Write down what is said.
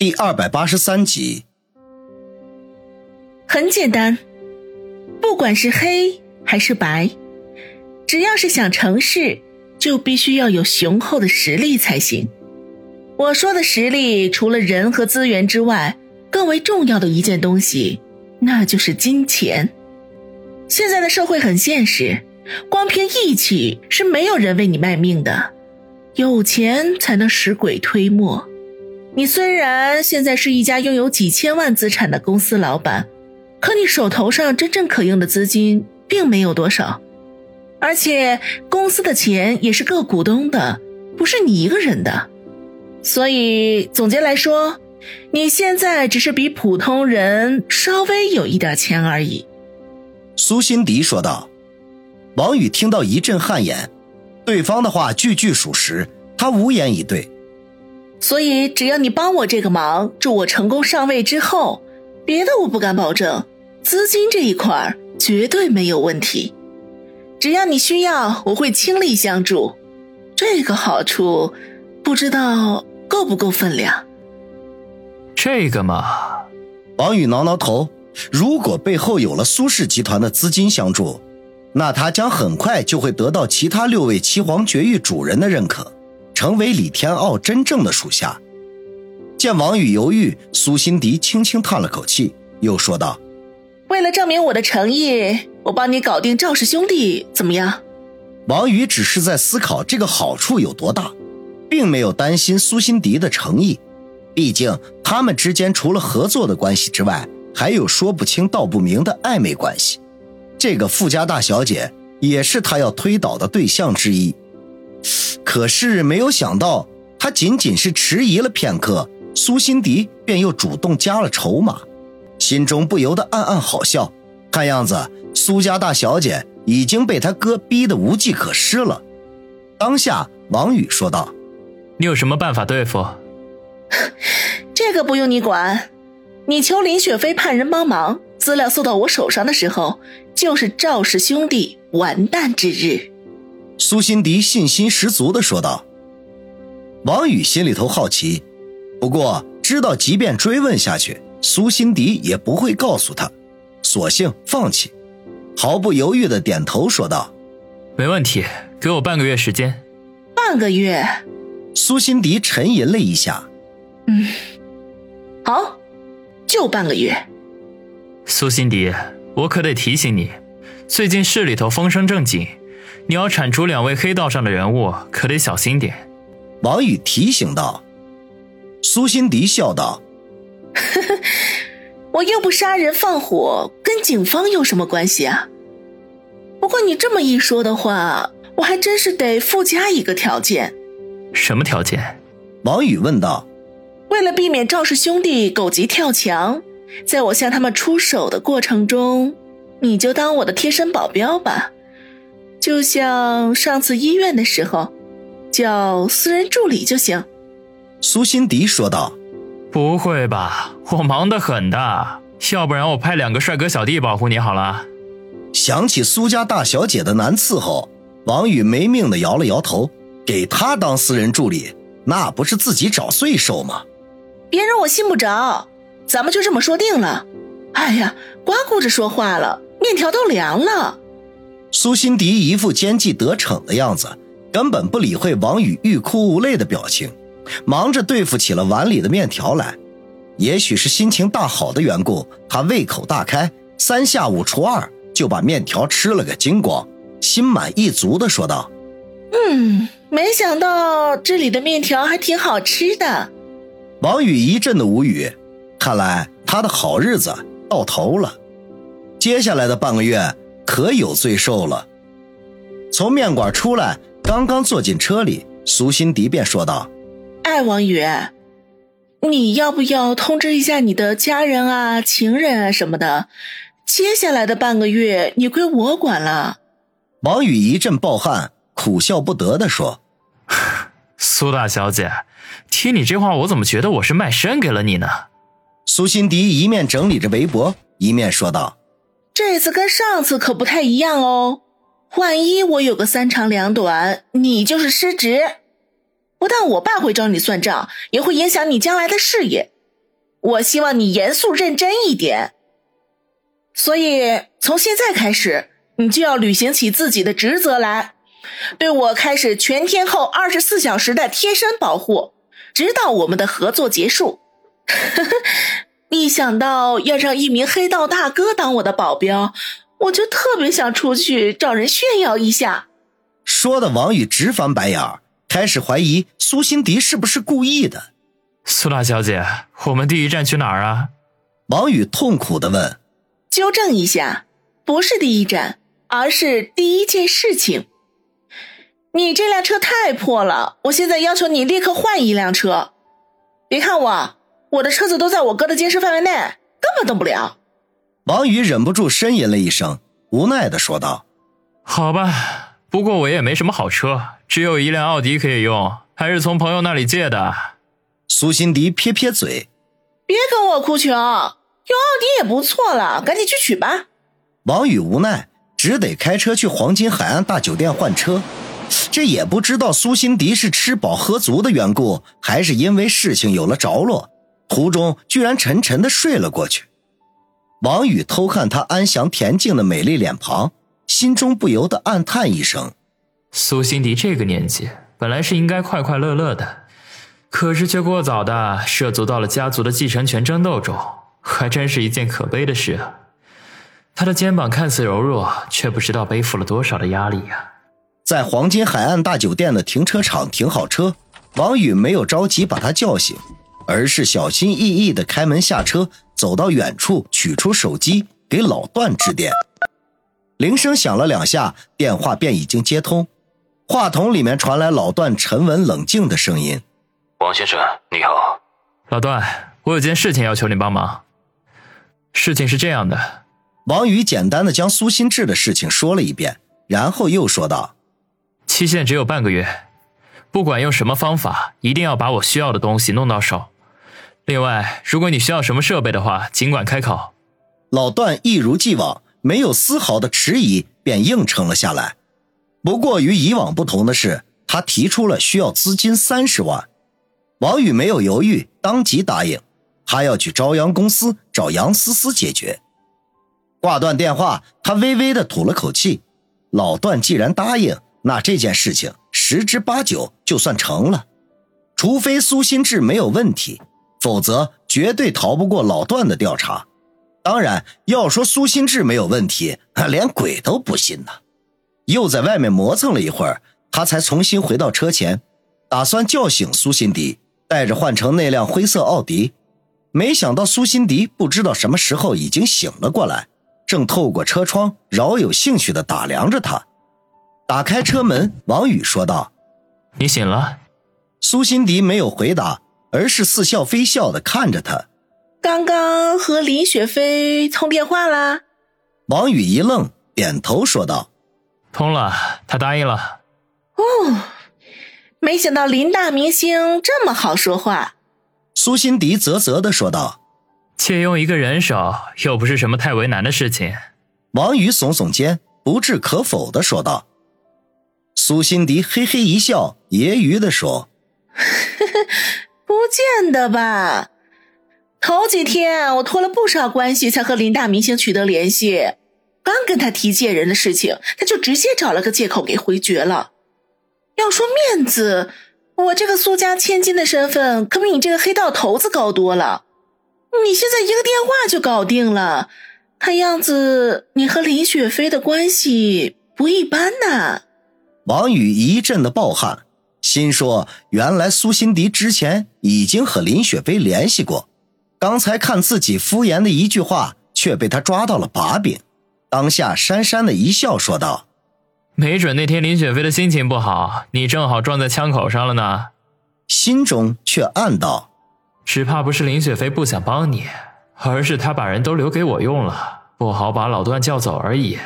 第二百八十三集。很简单，不管是黑还是白，只要是想成事，就必须要有雄厚的实力才行。我说的实力，除了人和资源之外，更为重要的一件东西，那就是金钱。现在的社会很现实，光凭义气是没有人为你卖命的，有钱才能使鬼推磨。你虽然现在是一家拥有几千万资产的公司老板，可你手头上真正可用的资金并没有多少，而且公司的钱也是各股东的，不是你一个人的。所以总结来说，你现在只是比普通人稍微有一点钱而已。”苏辛迪说道。王宇听到一阵汗颜，对方的话句句属实，他无言以对。所以，只要你帮我这个忙，助我成功上位之后，别的我不敢保证，资金这一块绝对没有问题。只要你需要，我会倾力相助。这个好处，不知道够不够分量。这个嘛，王宇挠挠头。如果背后有了苏氏集团的资金相助，那他将很快就会得到其他六位七皇绝育主人的认可。成为李天傲真正的属下。见王宇犹豫，苏辛迪轻轻叹了口气，又说道：“为了证明我的诚意，我帮你搞定赵氏兄弟，怎么样？”王宇只是在思考这个好处有多大，并没有担心苏辛迪的诚意。毕竟他们之间除了合作的关系之外，还有说不清道不明的暧昧关系。这个富家大小姐也是他要推倒的对象之一。可是没有想到，他仅仅是迟疑了片刻，苏辛迪便又主动加了筹码，心中不由得暗暗好笑。看样子，苏家大小姐已经被他哥逼得无计可施了。当下，王宇说道：“你有什么办法对付？这个不用你管。你求林雪飞派人帮忙，资料送到我手上的时候，就是赵氏兄弟完蛋之日。”苏辛迪信心十足的说道：“王宇心里头好奇，不过知道即便追问下去，苏辛迪也不会告诉他，索性放弃，毫不犹豫的点头说道：‘没问题，给我半个月时间。’半个月。”苏辛迪沉吟了一下，“嗯，好，就半个月。”苏辛迪，我可得提醒你，最近市里头风声正紧。你要铲除两位黑道上的人物，可得小心点。”王宇提醒道。苏辛迪笑道：“呵呵，我又不杀人放火，跟警方有什么关系啊？不过你这么一说的话，我还真是得附加一个条件。”“什么条件？”王宇问道。“为了避免赵氏兄弟狗急跳墙，在我向他们出手的过程中，你就当我的贴身保镖吧。”就像上次医院的时候，叫私人助理就行。”苏辛迪说道。“不会吧，我忙得很的，要不然我派两个帅哥小弟保护你好了。”想起苏家大小姐的难伺候，王宇没命的摇了摇头。给她当私人助理，那不是自己找罪受吗？别人我信不着，咱们就这么说定了。哎呀，光顾着说话了，面条都凉了。苏辛迪一副奸计得逞的样子，根本不理会王宇欲哭无泪的表情，忙着对付起了碗里的面条来。也许是心情大好的缘故，他胃口大开，三下五除二就把面条吃了个精光，心满意足的说道：“嗯，没想到这里的面条还挺好吃的。”王宇一阵的无语，看来他的好日子到头了。接下来的半个月。可有罪受了。从面馆出来，刚刚坐进车里，苏辛迪便说道：“哎，王宇，你要不要通知一下你的家人啊、情人啊什么的？接下来的半个月，你归我管了。”王宇一阵暴汗，苦笑不得的说：“ 苏大小姐，听你这话，我怎么觉得我是卖身给了你呢？”苏辛迪一面整理着围脖，一面说道。这次跟上次可不太一样哦，万一我有个三长两短，你就是失职，不但我爸会找你算账，也会影响你将来的事业。我希望你严肃认真一点。所以从现在开始，你就要履行起自己的职责来，对我开始全天候二十四小时的贴身保护，直到我们的合作结束。一想到要让一名黑道大哥当我的保镖，我就特别想出去找人炫耀一下。说的王宇直翻白眼儿，开始怀疑苏辛迪是不是故意的。苏大小姐，我们第一站去哪儿啊？王宇痛苦的问。纠正一下，不是第一站，而是第一件事情。你这辆车太破了，我现在要求你立刻换一辆车。别看我，我的车子都在我哥的监视范围内，根本动不了。王宇忍不住呻吟了一声，无奈的说道：“好吧，不过我也没什么好车，只有一辆奥迪可以用，还是从朋友那里借的。”苏辛迪撇撇嘴：“别跟我哭穷，有奥迪也不错了，赶紧去取吧。”王宇无奈，只得开车去黄金海岸大酒店换车。这也不知道苏辛迪是吃饱喝足的缘故，还是因为事情有了着落，途中居然沉沉的睡了过去。王宇偷看她安详恬静的美丽脸庞，心中不由得暗叹一声：苏辛迪这个年纪本来是应该快快乐乐的，可是却过早的涉足到了家族的继承权争斗中，还真是一件可悲的事啊。他的肩膀看似柔弱，却不知道背负了多少的压力呀。在黄金海岸大酒店的停车场停好车，王宇没有着急把他叫醒，而是小心翼翼地开门下车，走到远处取出手机给老段致电。铃声响了两下，电话便已经接通，话筒里面传来老段沉稳冷静的声音：“王先生，你好，老段，我有件事情要求你帮忙。事情是这样的。”王宇简单的将苏新志的事情说了一遍，然后又说道：“期限只有半个月，不管用什么方法，一定要把我需要的东西弄到手。另外，如果你需要什么设备的话，尽管开口。”老段一如既往，没有丝毫的迟疑，便应承了下来。不过与以往不同的是，他提出了需要资金三十万。王宇没有犹豫，当即答应，他要去朝阳公司找杨思思解决。挂断电话，他微微的吐了口气。老段既然答应，那这件事情十之八九就算成了。除非苏新志没有问题，否则绝对逃不过老段的调查。当然，要说苏新志没有问题，连鬼都不信呢。又在外面磨蹭了一会儿，他才重新回到车前，打算叫醒苏辛迪，带着换成那辆灰色奥迪。没想到苏辛迪不知道什么时候已经醒了过来。正透过车窗，饶有兴趣地打量着他。打开车门，王宇说道：“你醒了。”苏辛迪没有回答，而是似笑非笑的看着他。刚刚和林雪飞通电话啦。王宇一愣，点头说道：“通了，他答应了。”哦，没想到林大明星这么好说话。苏辛迪啧啧的说道。借用一个人手又不是什么太为难的事情。王宇耸耸肩，不置可否的说道。苏辛迪嘿嘿一笑，揶揄的说：“ 不见得吧？头几天我托了不少关系，才和林大明星取得联系。刚跟他提借人的事情，他就直接找了个借口给回绝了。要说面子，我这个苏家千金的身份，可比你这个黑道头子高多了。”你现在一个电话就搞定了，看样子你和林雪飞的关系不一般呐。王宇一阵的暴汗，心说：原来苏辛迪之前已经和林雪飞联系过，刚才看自己敷衍的一句话，却被他抓到了把柄。当下讪讪的一笑，说道：“没准那天林雪飞的心情不好，你正好撞在枪口上了呢。”心中却暗道。只怕不是林雪飞不想帮你，而是他把人都留给我用了，不好把老段叫走而已。